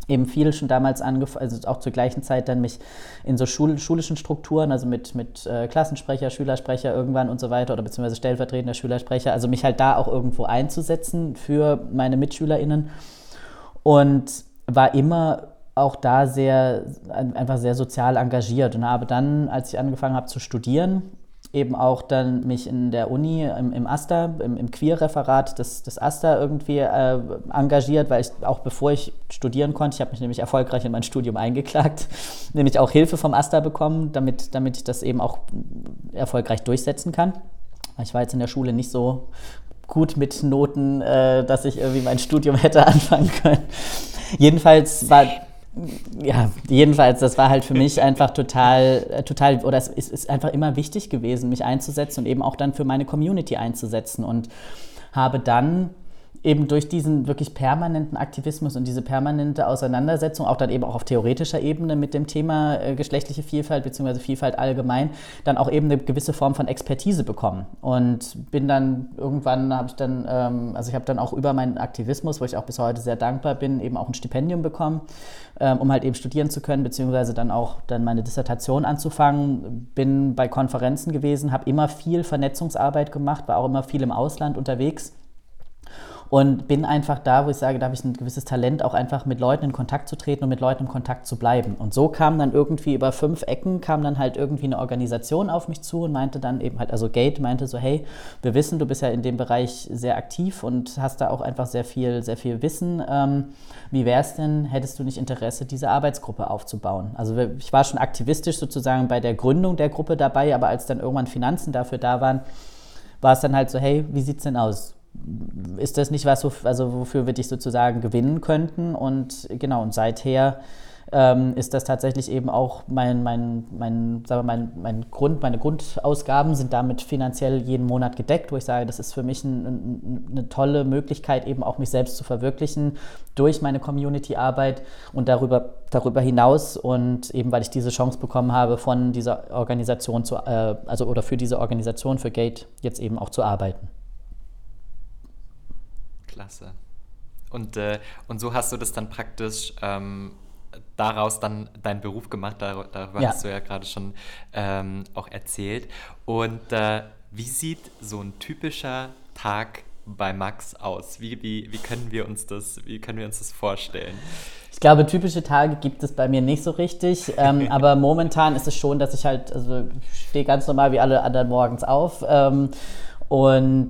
S1: eben viel schon damals angefangen, also auch zur gleichen Zeit dann mich in so Schul schulischen Strukturen, also mit, mit äh, Klassensprecher, Schülersprecher irgendwann und so weiter oder beziehungsweise stellvertretender Schülersprecher, also mich halt da auch irgendwo einzusetzen für meine MitschülerInnen und war immer auch da sehr, einfach sehr sozial engagiert und habe dann, als ich angefangen habe zu studieren, eben auch dann mich in der Uni im, im AStA, im, im Queer-Referat des, des AStA irgendwie äh, engagiert, weil ich auch bevor ich studieren konnte, ich habe mich nämlich erfolgreich in mein Studium eingeklagt, nämlich auch Hilfe vom AStA bekommen, damit, damit ich das eben auch erfolgreich durchsetzen kann. Ich war jetzt in der Schule nicht so gut mit Noten, äh, dass ich irgendwie mein Studium hätte anfangen können. Jedenfalls war ja, jedenfalls, das war halt für mich einfach total, äh, total, oder es ist, ist, einfach immer wichtig gewesen, mich einzusetzen und eben auch dann für meine Community einzusetzen. Und habe dann eben durch diesen wirklich permanenten Aktivismus und diese permanente Auseinandersetzung, auch dann eben auch auf theoretischer Ebene mit dem Thema äh, geschlechtliche Vielfalt bzw. Vielfalt allgemein, dann auch eben eine gewisse Form von Expertise bekommen. Und bin dann irgendwann, habe ich dann, ähm, also ich habe dann auch über meinen Aktivismus, wo ich auch bis heute sehr dankbar bin, eben auch ein Stipendium bekommen, ähm, um halt eben studieren zu können, beziehungsweise dann auch dann meine Dissertation anzufangen. Bin bei Konferenzen gewesen, habe immer viel Vernetzungsarbeit gemacht, war auch immer viel im Ausland unterwegs und bin einfach da, wo ich sage, da habe ich ein gewisses Talent, auch einfach mit Leuten in Kontakt zu treten und mit Leuten in Kontakt zu bleiben. Und so kam dann irgendwie über fünf Ecken, kam dann halt irgendwie eine Organisation auf mich zu und meinte dann eben halt, also Gate meinte so, hey, wir wissen, du bist ja in dem Bereich sehr aktiv und hast da auch einfach sehr viel, sehr viel Wissen. Ähm, wie wäre es denn, hättest du nicht Interesse, diese Arbeitsgruppe aufzubauen? Also ich war schon aktivistisch sozusagen bei der Gründung der Gruppe dabei, aber als dann irgendwann Finanzen dafür da waren, war es dann halt so, hey, wie sieht es denn aus? Ist das nicht was, also wofür wir dich sozusagen gewinnen könnten? Und genau, und seither ähm, ist das tatsächlich eben auch mein, mein, mein, sagen wir, mein, mein Grund, meine Grundausgaben sind damit finanziell jeden Monat gedeckt, wo ich sage, das ist für mich ein, ein, eine tolle Möglichkeit, eben auch mich selbst zu verwirklichen durch meine Community-Arbeit und darüber, darüber hinaus und eben weil ich diese Chance bekommen habe, von dieser Organisation zu, äh, also oder für diese Organisation, für Gate jetzt eben auch zu arbeiten.
S2: Klasse. Und, äh, und so hast du das dann praktisch ähm, daraus dann deinen Beruf gemacht, Dar darüber ja. hast du ja gerade schon ähm, auch erzählt. Und äh, wie sieht so ein typischer Tag bei Max aus? Wie, wie, wie, können wir uns das, wie können wir uns das vorstellen?
S1: Ich glaube, typische Tage gibt es bei mir nicht so richtig, ähm, aber momentan ist es schon, dass ich halt, also ich stehe ganz normal wie alle anderen morgens auf. Ähm, und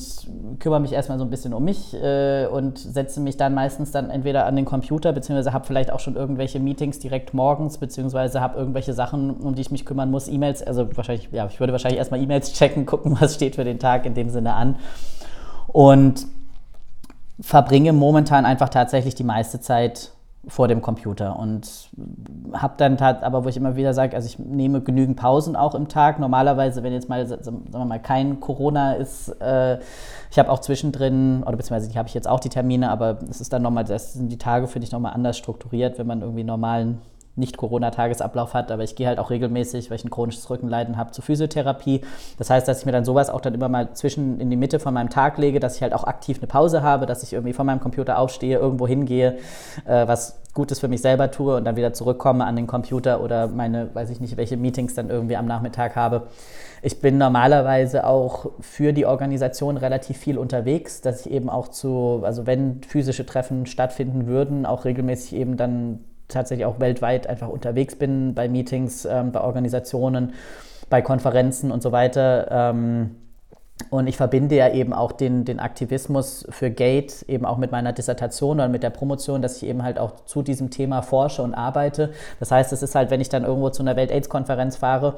S1: kümmere mich erstmal so ein bisschen um mich äh, und setze mich dann meistens dann entweder an den Computer, beziehungsweise habe vielleicht auch schon irgendwelche Meetings direkt morgens, beziehungsweise habe irgendwelche Sachen, um die ich mich kümmern muss, E-Mails, also wahrscheinlich, ja, ich würde wahrscheinlich erstmal E-Mails checken, gucken, was steht für den Tag in dem Sinne an. Und verbringe momentan einfach tatsächlich die meiste Zeit vor dem Computer und habe dann tat, aber wo ich immer wieder sage, also ich nehme genügend Pausen auch im Tag. Normalerweise, wenn jetzt mal, sagen wir mal, kein Corona ist, äh, ich habe auch zwischendrin, oder beziehungsweise habe ich jetzt auch die Termine, aber es ist dann nochmal, das sind die Tage, finde ich, nochmal anders strukturiert, wenn man irgendwie normalen Nicht-Corona-Tagesablauf hat, aber ich gehe halt auch regelmäßig, weil ich ein chronisches Rückenleiden habe, zur Physiotherapie. Das heißt, dass ich mir dann sowas auch dann immer mal zwischen in die Mitte von meinem Tag lege, dass ich halt auch aktiv eine Pause habe, dass ich irgendwie von meinem Computer aufstehe, irgendwo hingehe, äh, was Gutes für mich selber tue und dann wieder zurückkomme an den Computer oder meine, weiß ich nicht, welche Meetings dann irgendwie am Nachmittag habe. Ich bin normalerweise auch für die Organisation relativ viel unterwegs, dass ich eben auch zu, also wenn physische Treffen stattfinden würden, auch regelmäßig eben dann tatsächlich auch weltweit einfach unterwegs bin bei Meetings, ähm, bei Organisationen, bei Konferenzen und so weiter. Ähm, und ich verbinde ja eben auch den, den Aktivismus für Gate eben auch mit meiner Dissertation oder mit der Promotion, dass ich eben halt auch zu diesem Thema forsche und arbeite. Das heißt, es ist halt, wenn ich dann irgendwo zu einer Welt-AIDS-Konferenz fahre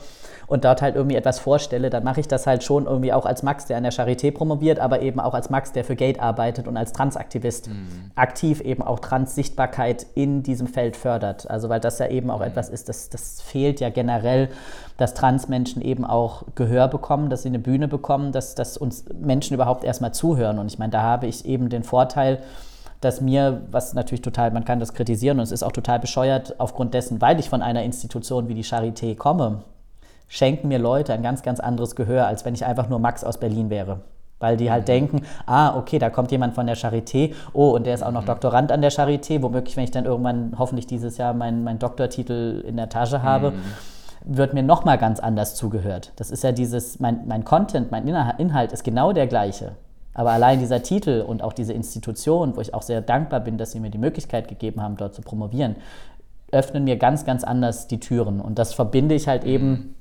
S1: und dort halt irgendwie etwas vorstelle, dann mache ich das halt schon irgendwie auch als Max, der an der Charité promoviert, aber eben auch als Max, der für Gate arbeitet und als Transaktivist mhm. aktiv eben auch Transsichtbarkeit in diesem Feld fördert. Also weil das ja eben auch mhm. etwas ist, das, das fehlt ja generell, dass Transmenschen eben auch Gehör bekommen, dass sie eine Bühne bekommen, dass dass, uns Menschen überhaupt erstmal zuhören. Und ich meine, da habe ich eben den Vorteil, dass mir, was natürlich total, man kann das kritisieren und es ist auch total bescheuert, aufgrund dessen, weil ich von einer Institution wie die Charité komme, schenken mir Leute ein ganz, ganz anderes Gehör, als wenn ich einfach nur Max aus Berlin wäre. Weil die halt mhm. denken, ah, okay, da kommt jemand von der Charité, oh, und der ist auch noch mhm. Doktorand an der Charité, womöglich, wenn ich dann irgendwann hoffentlich dieses Jahr meinen mein Doktortitel in der Tasche habe. Mhm wird mir nochmal ganz anders zugehört. Das ist ja dieses, mein, mein Content, mein Inhalt ist genau der gleiche. Aber allein dieser Titel und auch diese Institution, wo ich auch sehr dankbar bin, dass sie mir die Möglichkeit gegeben haben, dort zu promovieren, öffnen mir ganz, ganz anders die Türen. Und das verbinde ich halt eben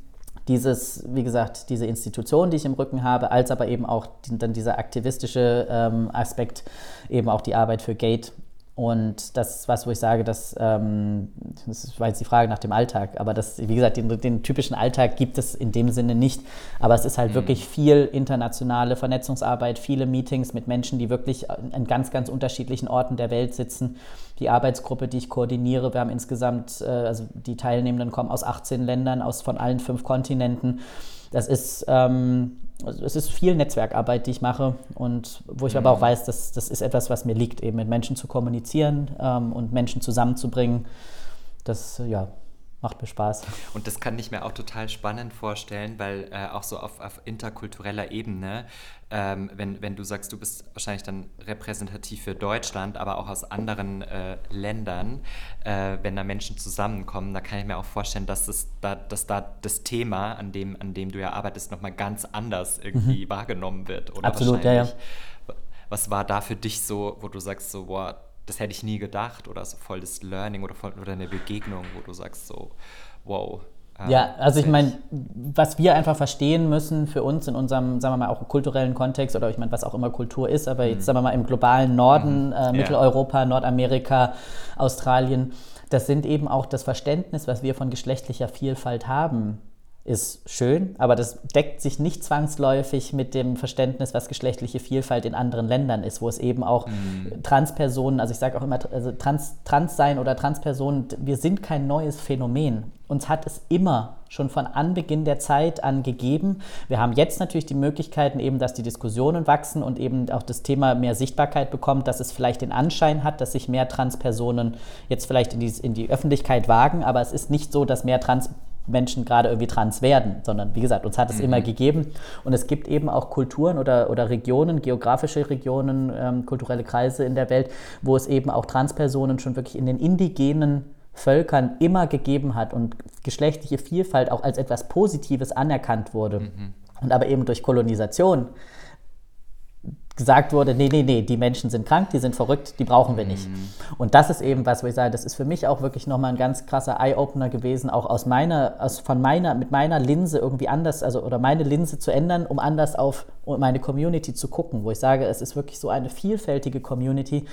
S1: dieses, wie gesagt, diese Institution, die ich im Rücken habe, als aber eben auch die, dann dieser aktivistische ähm, Aspekt, eben auch die Arbeit für Gate und das ist was, wo ich sage, dass, ähm, das war jetzt die Frage nach dem Alltag, aber das, wie gesagt, den, den, typischen Alltag gibt es in dem Sinne nicht. Aber es ist halt mhm. wirklich viel internationale Vernetzungsarbeit, viele Meetings mit Menschen, die wirklich an ganz, ganz unterschiedlichen Orten der Welt sitzen. Die Arbeitsgruppe, die ich koordiniere, wir haben insgesamt, äh, also die Teilnehmenden kommen aus 18 Ländern, aus von allen fünf Kontinenten. Das ist ähm, also es ist viel Netzwerkarbeit, die ich mache und wo ich mhm. aber auch mhm. weiß, dass das ist etwas, was mir liegt, eben mit Menschen zu kommunizieren ähm, und Menschen zusammenzubringen. Das ja, macht mir Spaß.
S2: Und das kann ich mir auch total spannend vorstellen, weil äh, auch so auf, auf interkultureller Ebene, ähm, wenn, wenn du sagst, du bist wahrscheinlich dann repräsentativ für Deutschland, aber auch aus anderen äh, Ländern, äh, wenn da Menschen zusammenkommen, da kann ich mir auch vorstellen, dass, es da, dass da das Thema, an dem, an dem du ja arbeitest, nochmal ganz anders irgendwie mhm. wahrgenommen wird.
S1: Oder Absolut, ja, ja.
S2: Was war da für dich so, wo du sagst, so, boah, das hätte ich nie gedacht oder so voll das Learning oder, voll, oder eine Begegnung, wo du sagst so, wow.
S1: Ähm, ja, also ich meine, was wir einfach verstehen müssen für uns in unserem, sagen wir mal, auch kulturellen Kontext oder ich meine, was auch immer Kultur ist, aber jetzt mhm. sagen wir mal im globalen Norden, mhm. äh, Mitteleuropa, Nordamerika, Australien, das sind eben auch das Verständnis, was wir von geschlechtlicher Vielfalt haben ist schön, aber das deckt sich nicht zwangsläufig mit dem Verständnis, was geschlechtliche Vielfalt in anderen Ländern ist, wo es eben auch mhm. Transpersonen, also ich sage auch immer, also Trans, Trans sein oder Transpersonen, wir sind kein neues Phänomen. Uns hat es immer schon von Anbeginn der Zeit an gegeben. Wir haben jetzt natürlich die Möglichkeiten, eben, dass die Diskussionen wachsen und eben auch das Thema mehr Sichtbarkeit bekommt, dass es vielleicht den Anschein hat, dass sich mehr Transpersonen jetzt vielleicht in die, in die Öffentlichkeit wagen, aber es ist nicht so, dass mehr Transpersonen Menschen gerade irgendwie trans werden, sondern wie gesagt, uns hat es mhm. immer gegeben. Und es gibt eben auch Kulturen oder, oder Regionen, geografische Regionen, ähm, kulturelle Kreise in der Welt, wo es eben auch Transpersonen schon wirklich in den indigenen Völkern immer gegeben hat und geschlechtliche Vielfalt auch als etwas Positives anerkannt wurde. Mhm. Und aber eben durch Kolonisation gesagt wurde, nee, nee, nee, die Menschen sind krank, die sind verrückt, die brauchen wir nicht. Mhm. Und das ist eben was, wo ich sage, das ist für mich auch wirklich nochmal ein ganz krasser Eye-Opener gewesen, auch aus meiner, aus, von meiner, mit meiner Linse irgendwie anders, also oder meine Linse zu ändern, um anders auf meine Community zu gucken, wo ich sage, es ist wirklich so eine vielfältige Community.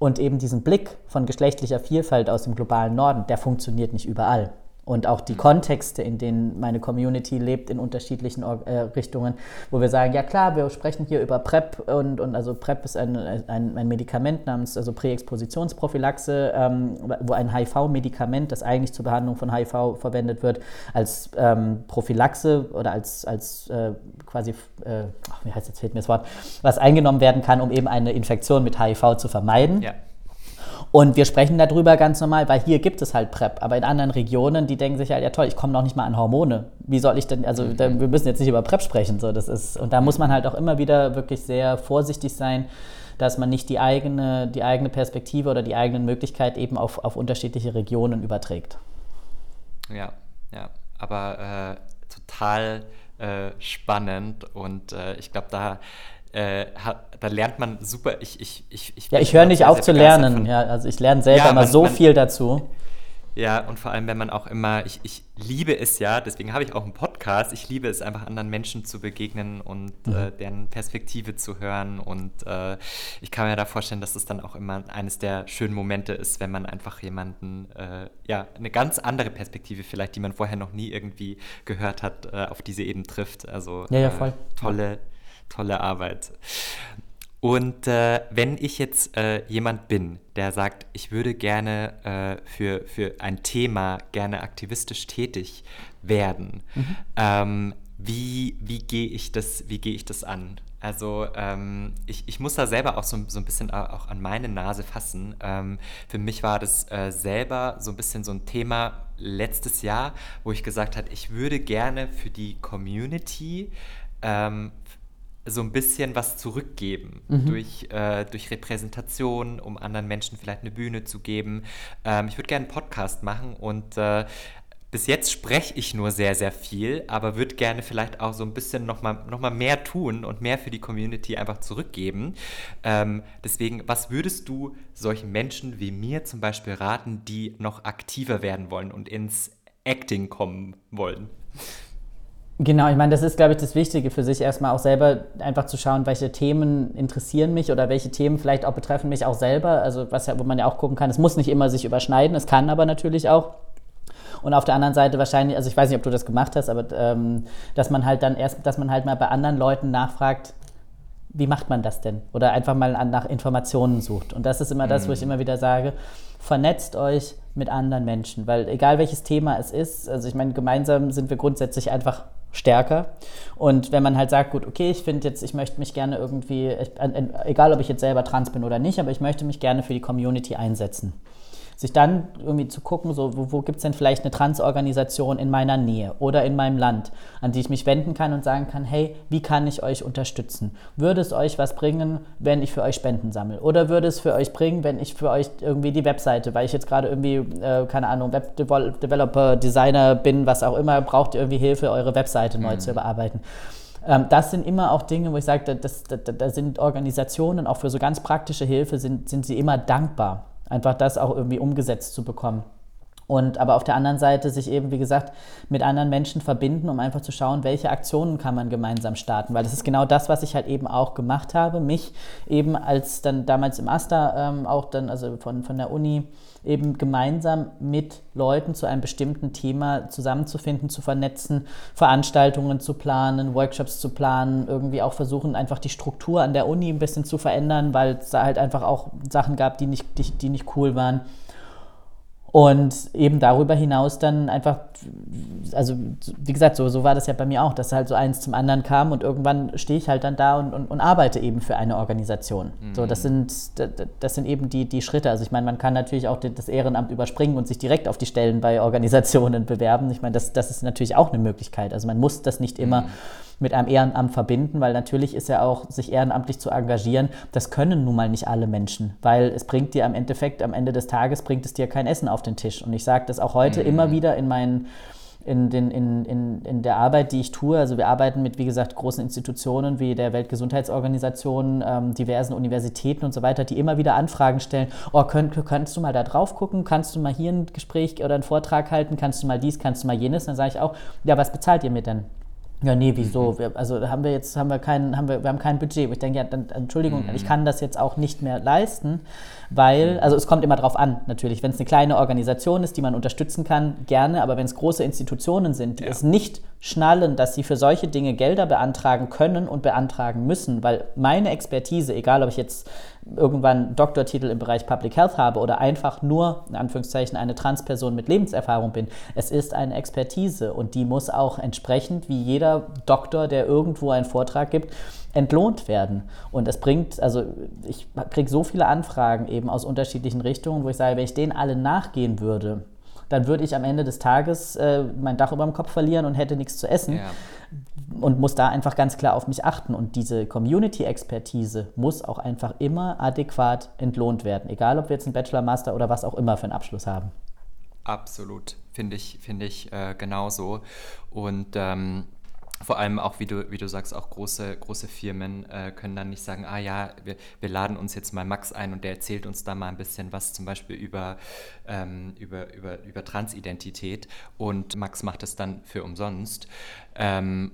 S1: Und eben diesen Blick von geschlechtlicher Vielfalt aus dem globalen Norden, der funktioniert nicht überall und auch die Kontexte, in denen meine Community lebt, in unterschiedlichen äh, Richtungen, wo wir sagen, ja klar, wir sprechen hier über PrEP und, und also PrEP ist ein, ein, ein Medikament namens also Präexpositionsprophylaxe, ähm, wo ein HIV-Medikament, das eigentlich zur Behandlung von HIV verwendet wird, als ähm, Prophylaxe oder als, als äh, quasi, äh, ach, wie heißt jetzt fehlt mir das Wort, was eingenommen werden kann, um eben eine Infektion mit HIV zu vermeiden. Ja. Und wir sprechen darüber ganz normal, weil hier gibt es halt PrEP. Aber in anderen Regionen, die denken sich halt, ja toll, ich komme noch nicht mal an Hormone. Wie soll ich denn, also da, wir müssen jetzt nicht über PrEP sprechen. So, das ist, und da muss man halt auch immer wieder wirklich sehr vorsichtig sein, dass man nicht die eigene, die eigene Perspektive oder die eigenen Möglichkeiten eben auf, auf unterschiedliche Regionen überträgt.
S2: Ja, ja, aber äh, total äh, spannend und äh, ich glaube, da äh, da lernt man super. Ich, ich, ich,
S1: ich ja, ich höre nicht auf zu lernen. Ja, also ich lerne selber ja, immer man, so man, viel dazu.
S2: Ja, und vor allem, wenn man auch immer, ich, ich liebe es ja, deswegen habe ich auch einen Podcast, ich liebe es einfach anderen Menschen zu begegnen und mhm. äh, deren Perspektive zu hören. Und äh, ich kann mir da vorstellen, dass es dann auch immer eines der schönen Momente ist, wenn man einfach jemanden, äh, ja, eine ganz andere Perspektive vielleicht, die man vorher noch nie irgendwie gehört hat, äh, auf diese eben trifft. Also
S1: ja, ja, voll.
S2: tolle, tolle Arbeit. Und äh, wenn ich jetzt äh, jemand bin, der sagt, ich würde gerne äh, für, für ein Thema gerne aktivistisch tätig werden, mhm. ähm, wie, wie gehe ich, das, geh ich das an? Also ähm, ich, ich muss da selber auch so, so ein bisschen auch an meine Nase fassen. Ähm, für mich war das äh, selber so ein bisschen so ein Thema letztes Jahr, wo ich gesagt habe, ich würde gerne für die Community ähm, so ein bisschen was zurückgeben mhm. durch, äh, durch Repräsentation, um anderen Menschen vielleicht eine Bühne zu geben. Ähm, ich würde gerne einen Podcast machen und äh, bis jetzt spreche ich nur sehr, sehr viel, aber würde gerne vielleicht auch so ein bisschen nochmal noch mal mehr tun und mehr für die Community einfach zurückgeben. Ähm, deswegen, was würdest du solchen Menschen wie mir zum Beispiel raten, die noch aktiver werden wollen und ins Acting kommen wollen?
S1: Genau, ich meine, das ist, glaube ich, das Wichtige für sich erstmal auch selber einfach zu schauen, welche Themen interessieren mich oder welche Themen vielleicht auch betreffen mich auch selber. Also was ja, wo man ja auch gucken kann, es muss nicht immer sich überschneiden, es kann aber natürlich auch. Und auf der anderen Seite wahrscheinlich, also ich weiß nicht, ob du das gemacht hast, aber ähm, dass man halt dann erst, dass man halt mal bei anderen Leuten nachfragt, wie macht man das denn? Oder einfach mal nach Informationen sucht. Und das ist immer das, wo ich mhm. immer wieder sage, vernetzt euch mit anderen Menschen, weil egal welches Thema es ist, also ich meine, gemeinsam sind wir grundsätzlich einfach stärker. Und wenn man halt sagt, gut, okay, ich finde jetzt, ich möchte mich gerne irgendwie, ich, egal ob ich jetzt selber trans bin oder nicht, aber ich möchte mich gerne für die Community einsetzen sich dann irgendwie zu gucken, so, wo, wo gibt es denn vielleicht eine Transorganisation in meiner Nähe oder in meinem Land, an die ich mich wenden kann und sagen kann, hey, wie kann ich euch unterstützen? Würde es euch was bringen, wenn ich für euch Spenden sammle? Oder würde es für euch bringen, wenn ich für euch irgendwie die Webseite, weil ich jetzt gerade irgendwie, äh, keine Ahnung, Web-Developer, Designer bin, was auch immer, braucht ihr irgendwie Hilfe, eure Webseite neu mhm. zu überarbeiten? Ähm, das sind immer auch Dinge, wo ich sage, da, da, da, sind Organisationen auch für so ganz praktische Hilfe, sind, sind sie immer dankbar einfach das auch irgendwie umgesetzt zu bekommen. Und aber auf der anderen Seite sich eben, wie gesagt, mit anderen Menschen verbinden, um einfach zu schauen, welche Aktionen kann man gemeinsam starten. Weil das ist genau das, was ich halt eben auch gemacht habe. Mich eben als dann damals im AStA ähm, auch dann, also von, von der Uni, eben gemeinsam mit Leuten zu einem bestimmten Thema zusammenzufinden, zu vernetzen, Veranstaltungen zu planen, Workshops zu planen, irgendwie auch versuchen, einfach die Struktur an der Uni ein bisschen zu verändern, weil es da halt einfach auch Sachen gab, die nicht, die, die nicht cool waren. Und eben darüber hinaus dann einfach, also wie gesagt, so, so war das ja bei mir auch, dass halt so eins zum anderen kam und irgendwann stehe ich halt dann da und, und, und arbeite eben für eine Organisation. Mhm. So, das sind, das sind eben die, die Schritte. Also ich meine, man kann natürlich auch das Ehrenamt überspringen und sich direkt auf die Stellen bei Organisationen bewerben. Ich meine, das, das ist natürlich auch eine Möglichkeit. Also man muss das nicht immer. Mhm mit einem Ehrenamt verbinden, weil natürlich ist ja auch, sich ehrenamtlich zu engagieren, das können nun mal nicht alle Menschen, weil es bringt dir am Endeffekt, am Ende des Tages bringt es dir kein Essen auf den Tisch. Und ich sage das auch heute mhm. immer wieder in meinen in, den, in, in, in der Arbeit, die ich tue. Also wir arbeiten mit, wie gesagt, großen Institutionen wie der Weltgesundheitsorganisation, ähm, diversen Universitäten und so weiter, die immer wieder Anfragen stellen. Oh, könnt, kannst du mal da drauf gucken? Kannst du mal hier ein Gespräch oder einen Vortrag halten? Kannst du mal dies? Kannst du mal jenes? Dann sage ich auch, ja, was bezahlt ihr mir denn? Ja, nee, wieso? Mhm. Wir, also haben wir jetzt, haben wir kein, haben wir, wir haben kein Budget. Ich denke, ja, dann, Entschuldigung, mhm. ich kann das jetzt auch nicht mehr leisten, weil, mhm. also es kommt immer drauf an, natürlich. Wenn es eine kleine Organisation ist, die man unterstützen kann, gerne, aber wenn es große Institutionen sind, die ja. es nicht schnallen, dass sie für solche Dinge Gelder beantragen können und beantragen müssen, weil meine Expertise, egal ob ich jetzt irgendwann Doktortitel im Bereich Public Health habe oder einfach nur, in Anführungszeichen, eine Transperson mit Lebenserfahrung bin, es ist eine Expertise und die muss auch entsprechend, wie jeder Doktor, der irgendwo einen Vortrag gibt, entlohnt werden. Und es bringt, also ich kriege so viele Anfragen eben aus unterschiedlichen Richtungen, wo ich sage, wenn ich denen alle nachgehen würde, dann würde ich am Ende des Tages äh, mein Dach über dem Kopf verlieren und hätte nichts zu essen. Ja. Und muss da einfach ganz klar auf mich achten. Und diese Community-Expertise muss auch einfach immer adäquat entlohnt werden. Egal, ob wir jetzt einen Bachelor, Master oder was auch immer für einen Abschluss haben.
S2: Absolut, finde ich, find ich äh, genauso. Und ähm, vor allem auch, wie du, wie du sagst, auch große, große Firmen äh, können dann nicht sagen, ah ja, wir, wir laden uns jetzt mal Max ein und der erzählt uns da mal ein bisschen was, zum Beispiel über, ähm, über, über, über Transidentität und Max macht es dann für umsonst. Ähm,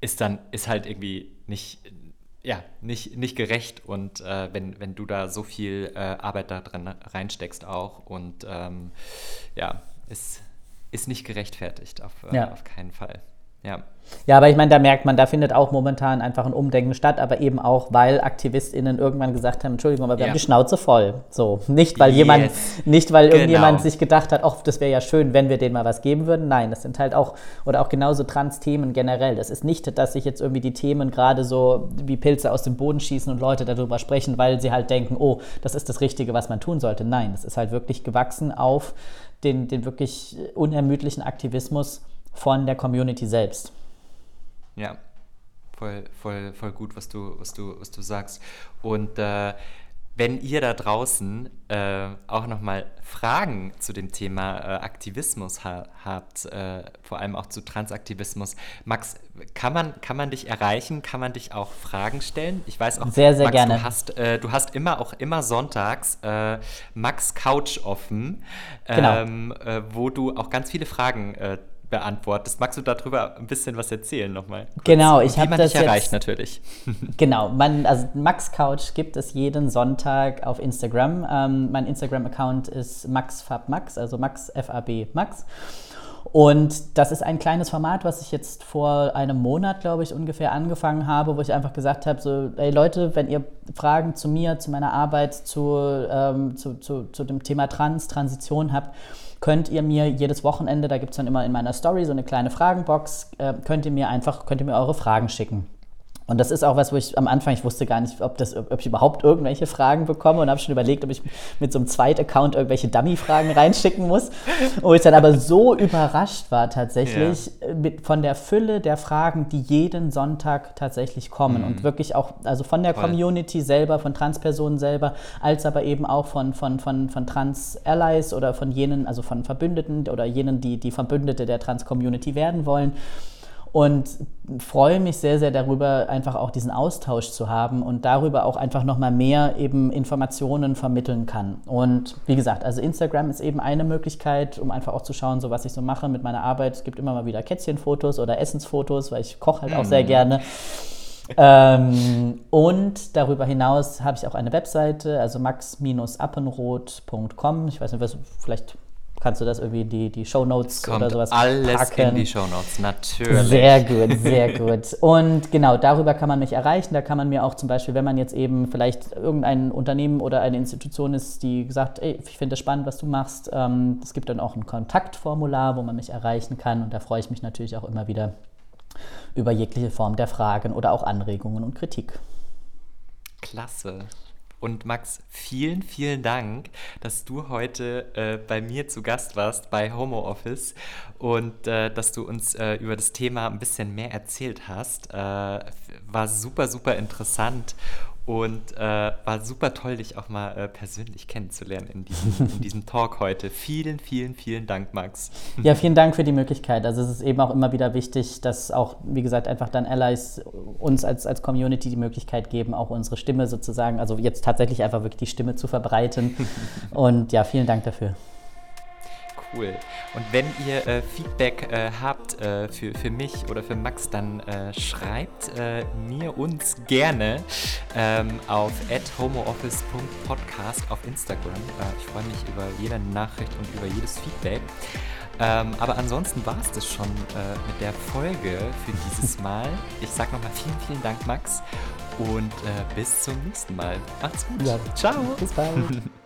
S2: ist dann, ist halt irgendwie nicht, ja, nicht, nicht gerecht und äh, wenn, wenn du da so viel äh, Arbeit da drin reinsteckst auch und ähm, ja, ist, ist nicht gerechtfertigt, auf, äh, ja. auf keinen Fall. Ja.
S1: Ja, aber ich meine, da merkt man, da findet auch momentan einfach ein Umdenken statt, aber eben auch, weil AktivistInnen irgendwann gesagt haben, Entschuldigung, aber wir ja. haben die Schnauze voll. So, nicht weil yes. jemand, nicht weil genau. irgendjemand sich gedacht hat, ach, das wäre ja schön, wenn wir denen mal was geben würden. Nein, das sind halt auch, oder auch genauso Trans-Themen generell. Das ist nicht, dass sich jetzt irgendwie die Themen gerade so wie Pilze aus dem Boden schießen und Leute darüber sprechen, weil sie halt denken, oh, das ist das Richtige, was man tun sollte. Nein, das ist halt wirklich gewachsen auf den, den wirklich unermüdlichen Aktivismus von der Community selbst.
S2: Ja, voll, voll, voll gut, was du, was du, was du sagst. Und äh, wenn ihr da draußen äh, auch nochmal Fragen zu dem Thema äh, Aktivismus ha habt, äh, vor allem auch zu Transaktivismus, Max, kann man, kann man dich erreichen? Kann man dich auch Fragen stellen? Ich weiß auch,
S1: sehr, sehr Max, gerne.
S2: Du hast, äh, du hast immer auch immer sonntags äh, Max Couch offen, genau. ähm, äh, wo du auch ganz viele Fragen äh, beantwortest. Magst du darüber ein bisschen was erzählen nochmal?
S1: Kurz? Genau, ich habe das
S2: dich erreicht natürlich.
S1: Genau, man, also Max Couch gibt es jeden Sonntag auf Instagram. Ähm, mein Instagram-Account ist maxfabmax, also Max F A B Max. Und das ist ein kleines Format, was ich jetzt vor einem Monat, glaube ich, ungefähr angefangen habe, wo ich einfach gesagt habe, so, ey Leute, wenn ihr Fragen zu mir, zu meiner Arbeit, zu, ähm, zu, zu, zu dem Thema Trans, Transition habt, könnt ihr mir jedes Wochenende, da gibt es dann immer in meiner Story so eine kleine Fragenbox, äh, könnt ihr mir einfach, könnt ihr mir eure Fragen schicken. Und das ist auch was, wo ich am Anfang, ich wusste gar nicht, ob, das, ob ich überhaupt irgendwelche Fragen bekomme und habe schon überlegt, ob ich mit so einem Zweit-Account irgendwelche Dummy-Fragen reinschicken muss. Wo ich dann aber so überrascht war tatsächlich ja. mit, von der Fülle der Fragen, die jeden Sonntag tatsächlich kommen. Mhm. Und wirklich auch, also von der Voll. Community selber, von Transpersonen selber, als aber eben auch von, von, von, von Trans-Allies oder von jenen, also von Verbündeten oder jenen, die, die Verbündete der Trans-Community werden wollen und freue mich sehr, sehr darüber, einfach auch diesen Austausch zu haben und darüber auch einfach nochmal mehr eben Informationen vermitteln kann. Und wie gesagt, also Instagram ist eben eine Möglichkeit, um einfach auch zu schauen, so was ich so mache mit meiner Arbeit. Es gibt immer mal wieder Kätzchenfotos oder Essensfotos, weil ich koche halt auch sehr mhm. gerne. ähm, und darüber hinaus habe ich auch eine Webseite, also max-appenroth.com. Ich weiß nicht, was, vielleicht kannst du das irgendwie in die, die Show Notes oder sowas
S2: alles packen. in die Show Notes, natürlich.
S1: Sehr gut, sehr gut. Und genau, darüber kann man mich erreichen. Da kann man mir auch zum Beispiel, wenn man jetzt eben vielleicht irgendein Unternehmen oder eine Institution ist, die sagt, ey, ich finde es spannend, was du machst, ähm, es gibt dann auch ein Kontaktformular, wo man mich erreichen kann. Und da freue ich mich natürlich auch immer wieder über jegliche Form der Fragen oder auch Anregungen und Kritik.
S2: Klasse. Und Max, vielen, vielen Dank, dass du heute äh, bei mir zu Gast warst bei Homo Office und äh, dass du uns äh, über das Thema ein bisschen mehr erzählt hast. Äh, war super, super interessant und äh, war super toll, dich auch mal äh, persönlich kennenzulernen in diesem, in diesem, Talk heute. Vielen, vielen, vielen Dank, Max.
S1: Ja, vielen Dank für die Möglichkeit. Also es ist eben auch immer wieder wichtig, dass auch, wie gesagt, einfach dann Allies uns als, als Community die Möglichkeit geben, auch unsere Stimme sozusagen, also jetzt tatsächlich einfach wirklich die Stimme zu verbreiten. Und ja, vielen Dank dafür.
S2: Cool. Und wenn ihr äh, Feedback äh, habt äh, für, für mich oder für Max, dann äh, schreibt äh, mir uns gerne ähm, auf homooffice.podcast auf Instagram. Äh, ich freue mich über jede Nachricht und über jedes Feedback. Ähm, aber ansonsten war es das schon mit der Folge für dieses Mal. Ich sage nochmal vielen, vielen Dank, Max. Und bis zum nächsten Mal. Macht's gut.
S1: Ja.
S2: Ciao.
S1: Bis bald.